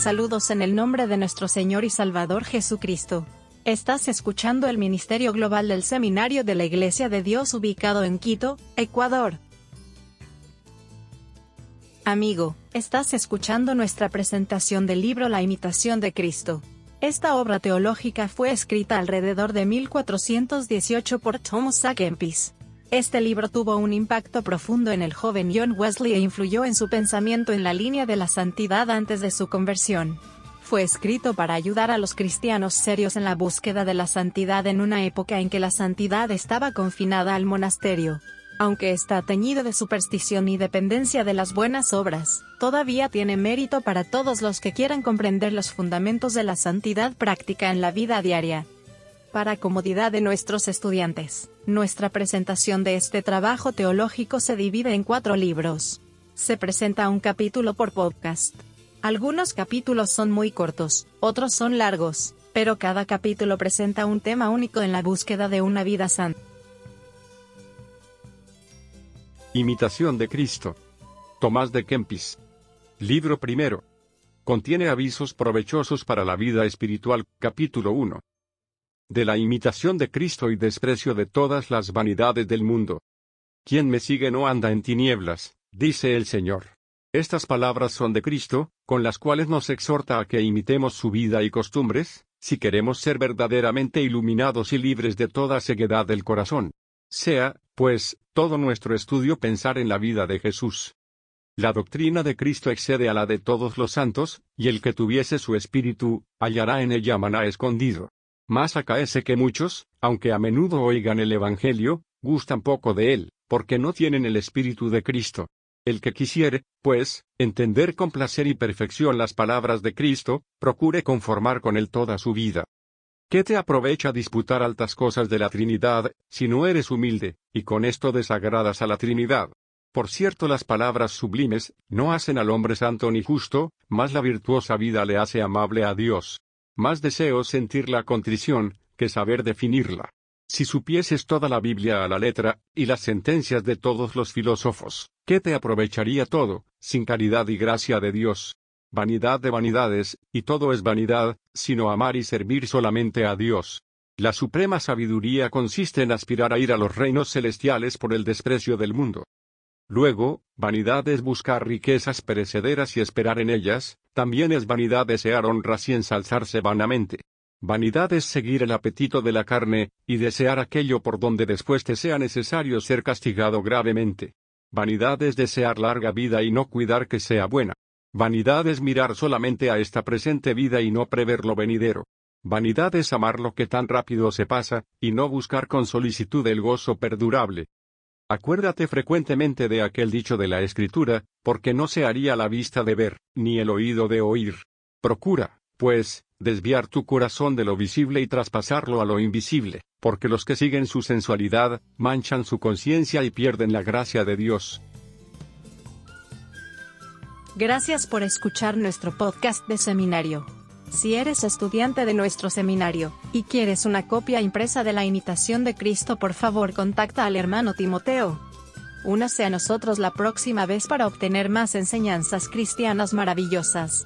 Saludos en el nombre de nuestro Señor y Salvador Jesucristo. Estás escuchando el Ministerio Global del Seminario de la Iglesia de Dios ubicado en Quito, Ecuador. Amigo, estás escuchando nuestra presentación del libro La imitación de Cristo. Esta obra teológica fue escrita alrededor de 1418 por Thomas A. Kempis. Este libro tuvo un impacto profundo en el joven John Wesley e influyó en su pensamiento en la línea de la santidad antes de su conversión. Fue escrito para ayudar a los cristianos serios en la búsqueda de la santidad en una época en que la santidad estaba confinada al monasterio. Aunque está teñido de superstición y dependencia de las buenas obras, todavía tiene mérito para todos los que quieran comprender los fundamentos de la santidad práctica en la vida diaria. Para comodidad de nuestros estudiantes, nuestra presentación de este trabajo teológico se divide en cuatro libros. Se presenta un capítulo por podcast. Algunos capítulos son muy cortos, otros son largos, pero cada capítulo presenta un tema único en la búsqueda de una vida santa. Imitación de Cristo. Tomás de Kempis. Libro primero. Contiene avisos provechosos para la vida espiritual, capítulo 1. De la imitación de Cristo y desprecio de todas las vanidades del mundo. Quien me sigue no anda en tinieblas, dice el Señor. Estas palabras son de Cristo, con las cuales nos exhorta a que imitemos su vida y costumbres, si queremos ser verdaderamente iluminados y libres de toda ceguedad del corazón. Sea, pues, todo nuestro estudio pensar en la vida de Jesús. La doctrina de Cristo excede a la de todos los santos, y el que tuviese su espíritu, hallará en ella maná escondido. Más acaece que muchos, aunque a menudo oigan el Evangelio, gustan poco de él, porque no tienen el espíritu de Cristo. El que quisiere, pues, entender con placer y perfección las palabras de Cristo, procure conformar con él toda su vida. ¿Qué te aprovecha disputar altas cosas de la Trinidad, si no eres humilde, y con esto desagradas a la Trinidad? Por cierto, las palabras sublimes, no hacen al hombre santo ni justo, mas la virtuosa vida le hace amable a Dios. Más deseo sentir la contrición, que saber definirla. Si supieses toda la Biblia a la letra, y las sentencias de todos los filósofos, ¿qué te aprovecharía todo, sin caridad y gracia de Dios? vanidad de vanidades, y todo es vanidad, sino amar y servir solamente a Dios. La suprema sabiduría consiste en aspirar a ir a los reinos celestiales por el desprecio del mundo. Luego, vanidad es buscar riquezas perecederas y esperar en ellas, también es vanidad desear honras y ensalzarse vanamente. Vanidad es seguir el apetito de la carne, y desear aquello por donde después te sea necesario ser castigado gravemente. Vanidad es desear larga vida y no cuidar que sea buena. Vanidad es mirar solamente a esta presente vida y no prever lo venidero. Vanidad es amar lo que tan rápido se pasa, y no buscar con solicitud el gozo perdurable. Acuérdate frecuentemente de aquel dicho de la Escritura, porque no se haría la vista de ver, ni el oído de oír. Procura, pues, desviar tu corazón de lo visible y traspasarlo a lo invisible, porque los que siguen su sensualidad, manchan su conciencia y pierden la gracia de Dios. Gracias por escuchar nuestro podcast de seminario. Si eres estudiante de nuestro seminario y quieres una copia impresa de la imitación de Cristo, por favor contacta al hermano Timoteo. Únase a nosotros la próxima vez para obtener más enseñanzas cristianas maravillosas.